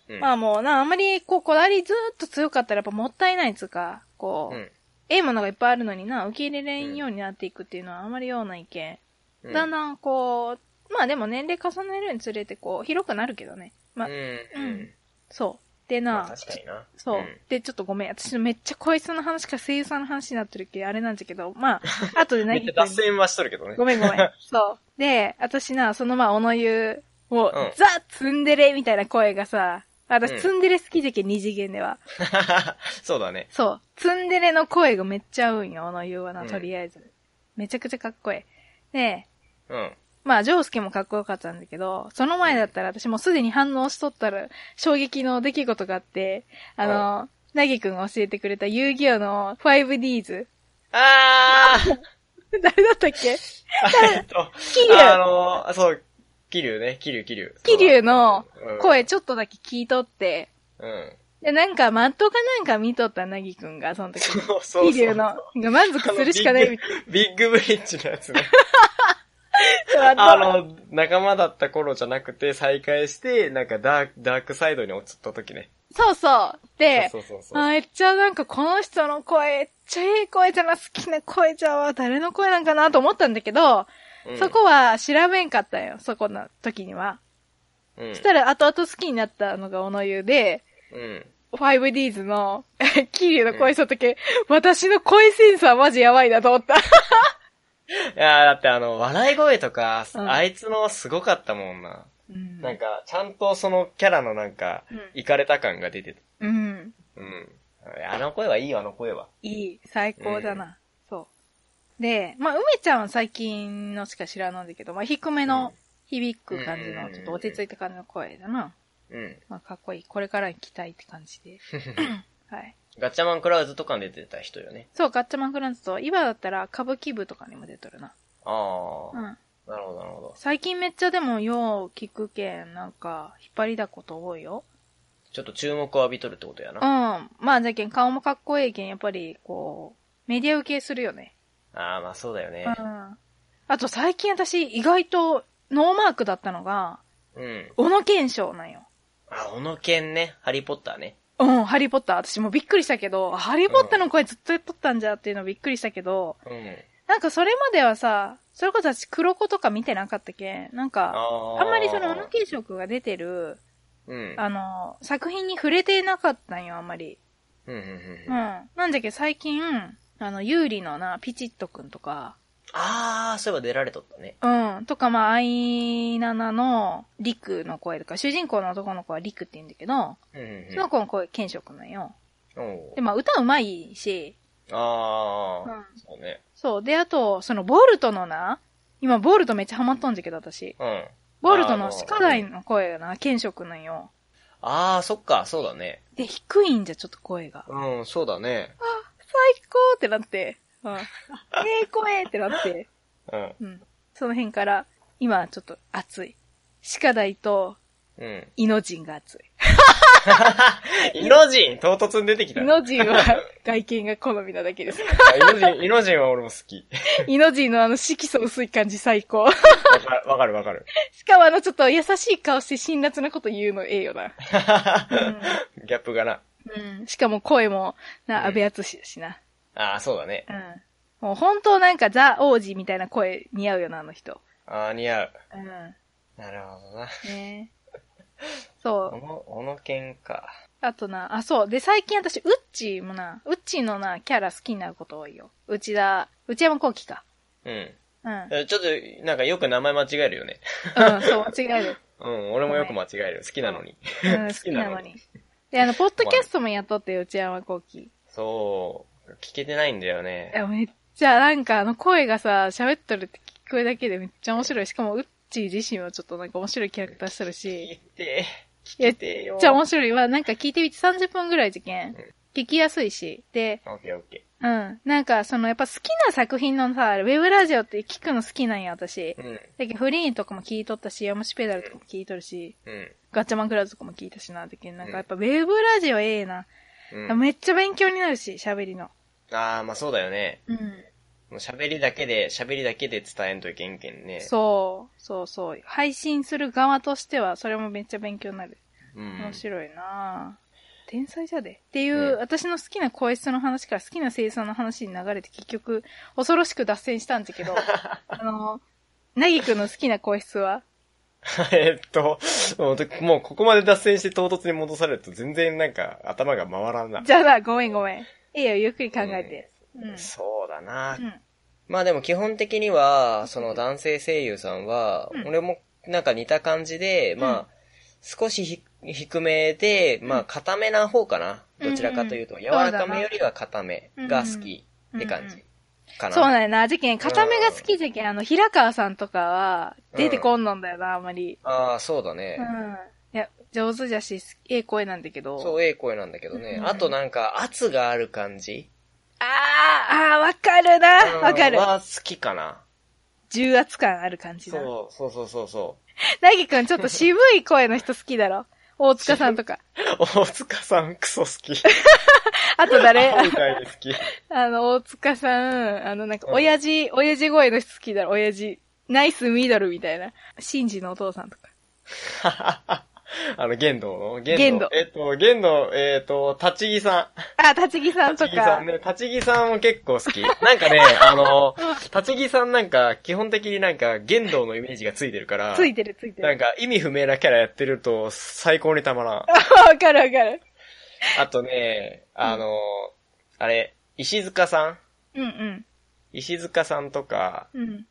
うん、まあもうな、あんまりこうこだわりずっと強かったらやっぱもったいないつうか、こう、うん、ええものがいっぱいあるのにな、受け入れれんようになっていくっていうのはあんまりような意見。うん、だんだんこう、まあでも年齢重ねるにつれてこう、広くなるけどね。まあ、うん。うん、そう。でな、まあ、確かにな。そう、うん、で、ちょっとごめん。私めっちゃこいつの話か声優さんの話になってるけど、あれなんだけど、まあ、後で何めっちゃ脱線はしとるけどね。ごめんごめん。そう。で、私な、そのまあ、小野湯、もう、うん、ザ・ツンデレみたいな声がさ、私、ツンデレ好きじゃけ、二次元では。そうだね。そう。ツンデレの声がめっちゃ合うんよ、小野湯はな、とりあえず。めちゃくちゃかっこいい。で、うん。まあ、ジョースケもかっこよかったんだけど、その前だったら私もすでに反応しとったら、衝撃の出来事があって、あの、なぎくんが教えてくれた遊戯王の 5Ds。あー 誰だったっけ？えっと、キリュウ。あの、そう、キリュウね、キリュウ、キリュウ。キリュウの声ちょっとだけ聞いとって、うん。で、なんか、マットかなんか見とった、なぎくんが、その時。そうそうそう。キリュウの、満足するしかないみたいな。ビッグブリッジのやつね。あの、仲間だった頃じゃなくて、再会して、なんかダーク、ダークサイドに落ちた時ね。そうそう。で、そうそうそうめっちゃなんかこの人の声、めっちゃいい声じゃな、好きな声じゃわ、誰の声なんかなと思ったんだけど、うん、そこは調べんかったよ、そこの時には。うん、そしたら後々好きになったのが小野優で、うん。5Ds の、キリュウの声した時、うん、私の声センサーマジやばいなと思った。いやだってあの、笑い声とか、うん、あいつのすごかったもんな。うん、なんか、ちゃんとそのキャラのなんか、い、かれた感が出てた。うん。うん。あの声はいいよ、あの声は。いい、最高だな。うん、そう。で、まあ、梅ちゃんは最近のしか知らないんだけど、まあ、低めの響く感じの、ちょっと落ち着いた感じの声だな。うん。まあ、かっこいい。これからに期待って感じで。はい。ガッチャマンクラウズとかに出てた人よね。そう、ガッチャマンクラウズと、今だったら歌舞伎部とかにも出とるな。ああ。うん。なるほど、なるほど。最近めっちゃでも、よう聞くけん、なんか、引っ張りだこと多いよ。ちょっと注目を浴びとるってことやな。うん。まあ、じゃけん、顔もかっこいいけん、やっぱり、こう、メディア受けするよね。ああ、まあそうだよね。うん。あと最近私、意外と、ノーマークだったのが、うん。小野賢章なんよ。あ、小野賢ね。ハリーポッターね。うん、ハリーポッター。私もびっくりしたけど、ハリーポッターの声ずっとやっとったんじゃっていうのびっくりしたけど、うん。なんかそれまではさ、それこそ私黒子とか見てなかったけ？ん、なんか、あんまりその小野慶色が出てる、うん、あの、作品に触れてなかったんよ、あんまり。うん。なんじゃけ最近、あの、有利のな、ピチッとくんとか、ああ、そういえば出られとったね。うん。とか、まあ、アイナナのリクの声とか、主人公の男の子はリクって言うんだけど、うんうんうん、その子の声、ケンショ君なんよ。で、まあ、歌うまいし、ああ、うん、そうね。そう。で、あと、その、ボルトのな、今、ボルトめっちゃハマっとんじゃけど、私。うん。ボルトの歯科大の声がな、ケンショ君なんよ。ああ、そっか、そうだね。で、低いんじゃ、ちょっと声が。うん、そうだね。あ、最高ってなって。うん。ええ声ってなって。うん。うん。その辺から、今ちょっと熱い。鹿大と、うん。イノジンが熱い。イノジン唐突に出てきた。イノジンは外見が好みなだけです。イノジン、イノジンは俺も好き。イノジンのあの色素薄い感じ最高。わかる、わかるわかる。しかもあのちょっと優しい顔して辛辣なこと言うのええよな。うん、ギャップがな。うん。しかも声も、な、安倍厚しだしな。ああ、そうだね。うん。もう本当なんかザ王子みたいな声似合うよな、あの人。ああ、似合う。うん。なるほどな。ねそう。おの、おのけんか。あとな、あ、そう。で、最近私、ウッチーもな、ウッチーのな、キャラ好きになること多いよ。内田、内山幸輝か。うん。うん。ちょっと、なんかよく名前間違えるよね。うん、そう、間違える。うん、俺もよく間違える。好きなのに。うん、好きなのに。で、あの、ポッドキャストもやっとって、内山幸輝。そう。聞けてないんだよね。いや、めっちゃ、なんかあの声がさ、喋っとるって聞こえだけでめっちゃ面白い。しかも、ウッチー自身はちょっとなんか面白いキャラクターしてるし。聞いて。聞いてよ。めっちゃ面白い。わ、なんか聞いてみて30分ぐらい事件。うん、聞きやすいし。で、オッケーオッケー。うん。なんか、その、やっぱ好きな作品のさ、ウェブラジオって聞くの好きなんや、私。うん。だけど、フリーンとかも聞いとったし、ヤムシペダルとかも聞いとるし、うん。ガッチャマンクラウズとかも聞いたしな、だけど、なんかやっぱウェブラジオええな。うん。めっちゃ勉強になるし、喋りの。ああ、まあそうだよね。うん。もう喋りだけで、喋りだけで伝えんといけんけんね。そう、そうそう。配信する側としては、それもめっちゃ勉強になる。うん。面白いな天才じゃで。っていう、私の好きな声質の話から好きな声優の話に流れて結局、恐ろしく脱線したんだけど、あの、なぎくんの好きな声質は？えっと、もうここまで脱線して唐突に戻されると全然なんか頭が回らんな。じゃあな、ごめんごめん。いいよ、ゆっくり考えて。うん、そうだな、うん、まあでも基本的には、その男性声優さんは、うん、俺もなんか似た感じで、うん、まあ、少し低めで、まあ、固めな方かな。どちらかというと、柔らかめよりは固めが好きって感じ。かな。そうなんやな。事件、固めが好き事件、あの、平川さんとかは、出てこんのんだよな、あんまり。ああ、そうだね。うん。上手じゃし、ええ声なんだけど。そう、ええ声なんだけどね。あとなんか、圧がある感じ？ああ、ああ、わかるな。わかる。は好きかな？重圧感ある感じだ。そう、そうそうそうそう。なぎくんちょっと渋い声の人好きだろ？大塚さんとか。大塚さんクソ好き。あと誰？みたいで好き。あの、大塚さん、あの、なんか、親父、うん、親父声の人好きだろ、親父。ナイスミドルみたいな。シンジのお父さんとか。あの、玄道の玄道。えっと、玄道、えっと、立木さん。あ、立木さんとか。立木さんね。立木さんも結構好き。なんかね、あの、立木さんなんか、基本的になんか、玄道のイメージがついてるから。ついてるついてる。なんか、意味不明なキャラやってると、最高にたまらん。わかるわかる。あとね、あの、あれ、石塚さん？うんうん。石塚さんとか、うん。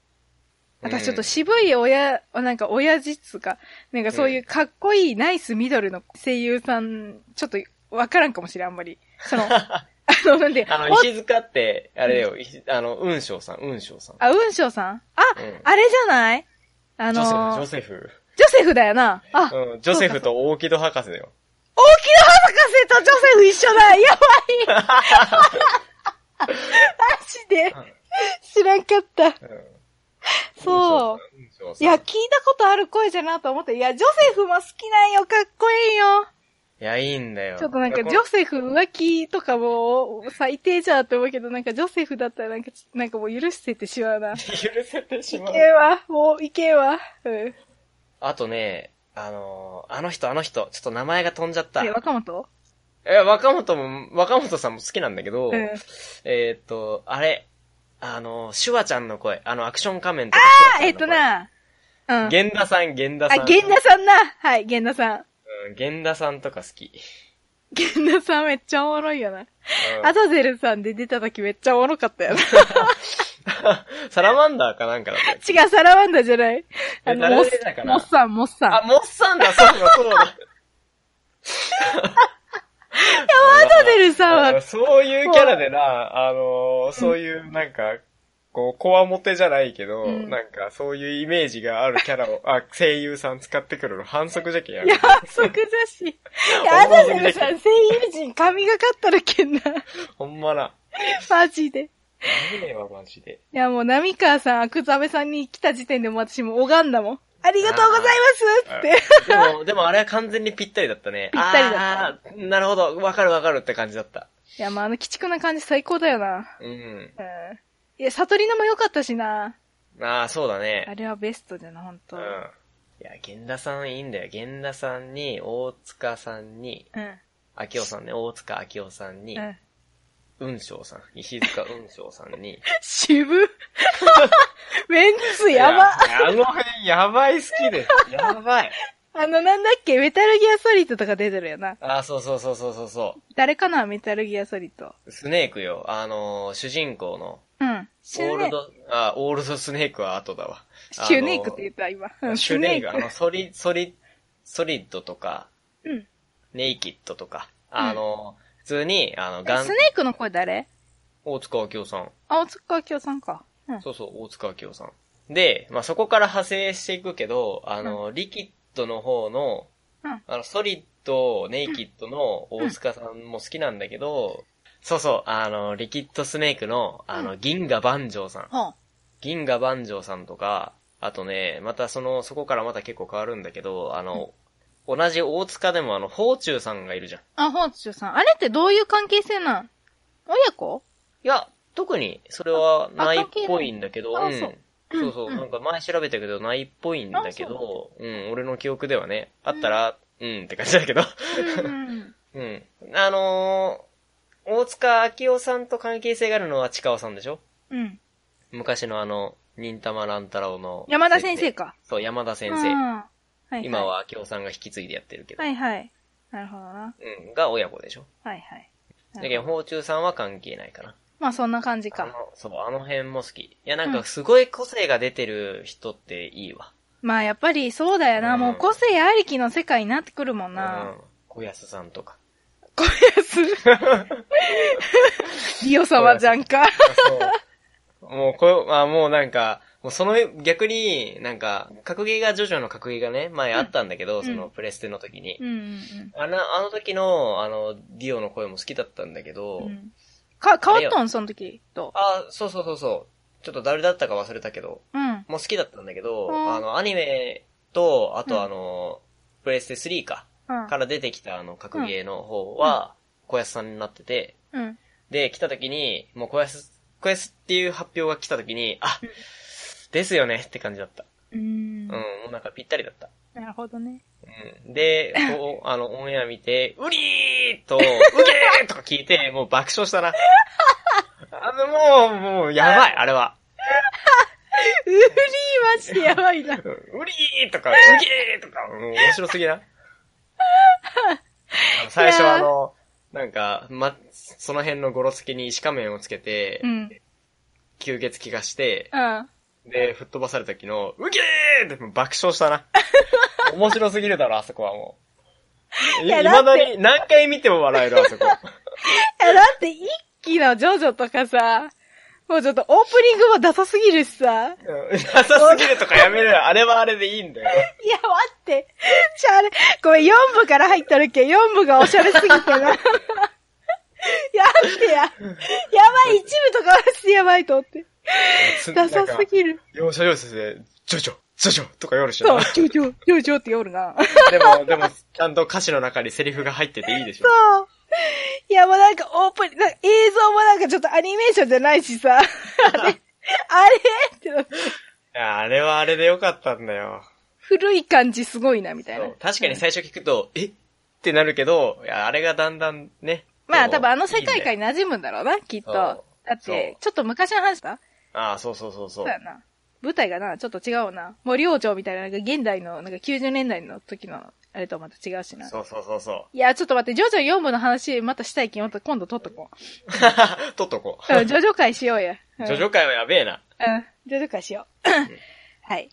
私ちょっと渋い親、なんか親父っつか、なんかそういうかっこいいナイスミドルの声優さん、ちょっとわからんかもしれん、あんまり。その、あの、なんで。あの、石塚って、あれよ、うん、あの、雲章さん、雲章さん。あ、雲章さん？あ、うん、あれじゃない？あのー、ジョセフ。ジョセフだよな。あ、うん、ジョセフと大木戸博士だよ。大木戸博士とジョセフ一緒だやばい マジで知らんかった。うん そう。いや、聞いたことある声じゃなと思って、いや、ジョセフも好きなんよ、かっこいいよ。いや、いいんだよ。ちょっとなんか、ジョセフ浮気とかも、最低じゃって思うけど、なんか、ジョセフだったらなんか、なんかもう許せてしまうな。許せてしまう。いけわ、もう、いけわ。うん。あとね、あのー、あの人、あの人、ちょっと名前が飛んじゃった。え、若本？え、若本も、若本さんも好きなんだけど、うん、えっと、あれ、あの、シュワちゃんの声、あの、アクション仮面とか。ああ、えっとな、うん。源田さん、源田さん。あ、源田さんな。はい、源田さん。うん、源田さんとか好き。源田さんめっちゃおもろいよな。うん、アザゼルさんで出た時めっちゃおもろかったよな。サラマンダーかなんかだった違う、サラマンダーじゃない。あの、モッサン、モッサン。あ、モッサンだ、そうだ、そうだ。ヤマドデルさんは。そういうキャラでな、あのー、そういうなんか、こう、こわもてじゃないけど、うん、なんか、そういうイメージがあるキャラを、あ、声優さん使ってくるの反則じゃけんや反則じゃし。いや、アダルさん声優陣神がかったらけんな。ほんまな。マジで。何ねわ、マジで。いや、もう、波川さん、アクザベさんに来た時点でも私も拝んだもん。ありがとうございますって。でも、でもあれは完全にぴったりだったね。ぴったりだった。なるほど。わかるわかるって感じだった。いや、まあ、あの、鬼畜な感じ最高だよな。うん。うん。いや、悟りのも良かったしな。ああ、そうだね。あれはベストだな、ほんと。うん。いや、源田さんいいんだよ。源田さんに、大塚さんに、うん。秋夫さんね、大塚秋夫さんに、うん。雲章さん、石塚雲章さんに。渋 メンツやばあの辺やばい好きです。やばい。あの、なんだっけ？メタルギアソリッドとか出てるよな。あ、そうそうそうそうそうそう。誰かな？メタルギアソリッド。スネークよ。あのー、主人公の。うん。オールド、あ、オールドスネークは後だわ。シュネークって言った？今。シュネーク。あの、ソリ、ソリ、ソリッドとか、うん。ネイキッドとか、あの、うん普通に、あの、ガン。スネークの声誰？大塚明夫さん。あ、大塚明夫さんか。うん、そうそう、大塚明夫さん。で、まあ、そこから派生していくけど、あの、うん、リキッドの方の、うん、あの、ソリッド、ネイキッドの大塚さんも好きなんだけど、そうそう、あの、リキッドスネークの、あの、銀河万丈さん。銀河万丈さんとか、あとね、またその、そこからまた結構変わるんだけど、あの、同じ大塚でもあの、宝中さんがいるじゃん。あ、宝中さん。あれってどういう関係性なん？親子？いや、特にそれはないっぽいんだけど、うん。そうそうそう、なんか前調べたけどないっぽいんだけど、うん、俺の記憶ではね、あったら、うん、って感じだけど。うん。あのー、大塚明夫さんと関係性があるのは近尾さんでしょ？うん。昔のあの、忍たま乱太郎の。山田先生か。そう、山田先生。はいはい、今は京さんが引き継いでやってるけど。はいはい。なるほどな。うん。が親子でしょ。はいはい。だけど、宝中さんは関係ないかな。まあそんな感じか。そう、あの辺も好き。いやなんかすごい個性が出てる人っていいわ。うん、まあやっぱりそうだよな、うん、もう個性ありきの世界になってくるもんな。うん。小安さんとか。小安 リオ様じゃんか。そう。もうこ、まあもうなんか、もうその逆に、なんか、格ゲーがジョジョの格ゲーがね、前あったんだけど、うん、そのプレステの時に。うんうんうん、あの、あの時の、あの、ディオの声も好きだったんだけど、うん、か、変わったん？その時と？あ、そうそうそうそう。ちょっと誰だったか忘れたけど、うん。もう好きだったんだけど、あの、アニメと、あとあの、プレステ3か、から出てきたあの、格ゲーの方は、小安さんになってて、うん。で、来た時に、もう小安、小安っていう発表が来た時に、あ、ですよねって感じだった。うん。うん、もうなんかぴったりだった。なるほどね。うん。で、こう、あの、オンエア見て、うりーと、うげーとか聞いて、もう爆笑したな。あの、もう、もう、やばい、あれは。うりーマジでやばいな。うりーとか、うげーとか、もう面白すぎな。最初あの、なんか、ま、その辺のゴロつきに石仮面をつけて、うん、吸血鬼がして、うん、で、吹っ飛ばされた時の、うげーって爆笑したな。面白すぎるだろ、あそこはもう。いまだに何回見ても笑える、あそこ。いや、だって一期のジョジョとかさ、もうちょっとオープニングもダサすぎるしさ。ダサすぎるとかやめるよ。あれはあれでいいんだよ。いや、待って。じゃあれ、ごめん、4部から入ったるけ、4部がおしゃれすぎてな。やってや。やばい、一部とかはやばいと思って。ダサすぎる。容赦要請で、ジョジョ、ジョジョとか夜しょ。そう、ジョジョ、ジョジョって夜な。でも、でも、ちゃんと歌詞の中にセリフが入ってていいでしょ。そう。いや、もうなんかオープン、映像もなんかちょっとアニメーションじゃないしさ。あれあれ？ってなって。いや、あれはあれでよかったんだよ。古い感じすごいな、みたいな。確かに最初聞くと、え？ってなるけど、いや、あれがだんだんね。まあ多分あの世界観に馴染むんだろうな、きっと。だって、ちょっと昔の話だああ、そうそうそうそう。そうやな。舞台がな、ちょっと違うな。森王朝みたいな、なんか現代の、なんか90年代の時の、あれとまた違うしな。そうそうそうそう。いや、ちょっと待って、ジョジョ4部の話、またしたいきまた今度撮っとこう。撮っとこう。ジョジョ会しようや。ジョジョ会はやべえな。うん。ジョジョ会しよう。はい。